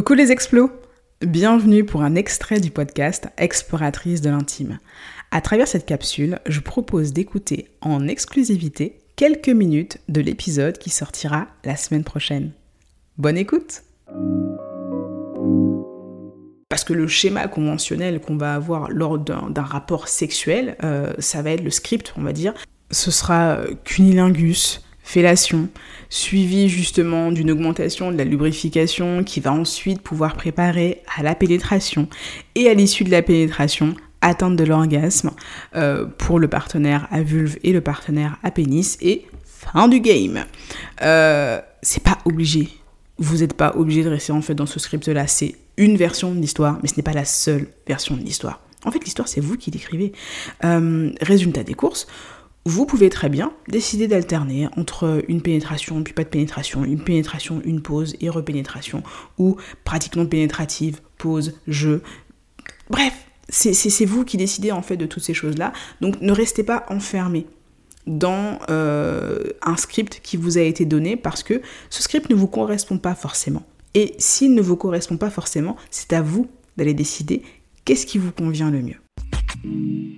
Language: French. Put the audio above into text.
Coucou les explos Bienvenue pour un extrait du podcast Exploratrice de l'intime. À travers cette capsule, je propose d'écouter en exclusivité quelques minutes de l'épisode qui sortira la semaine prochaine. Bonne écoute parce que le schéma conventionnel qu'on va avoir lors d'un rapport sexuel, euh, ça va être le script, on va dire. Ce sera euh, cunilingus, fellation, suivi justement d'une augmentation de la lubrification qui va ensuite pouvoir préparer à la pénétration et à l'issue de la pénétration atteinte de l'orgasme euh, pour le partenaire à vulve et le partenaire à pénis et fin du game. Euh, c'est pas obligé. Vous n'êtes pas obligé de rester en fait dans ce script là. C'est une version de l'histoire, mais ce n'est pas la seule version de l'histoire. En fait, l'histoire, c'est vous qui l'écrivez. Euh, résultat des courses, vous pouvez très bien décider d'alterner entre une pénétration puis pas de pénétration, une pénétration, une pause et repénétration, ou pratiquement pénétrative, pause, jeu. Bref, c'est vous qui décidez en fait de toutes ces choses-là. Donc ne restez pas enfermé dans euh, un script qui vous a été donné parce que ce script ne vous correspond pas forcément. Et s'il ne vous correspond pas forcément, c'est à vous d'aller décider qu'est-ce qui vous convient le mieux.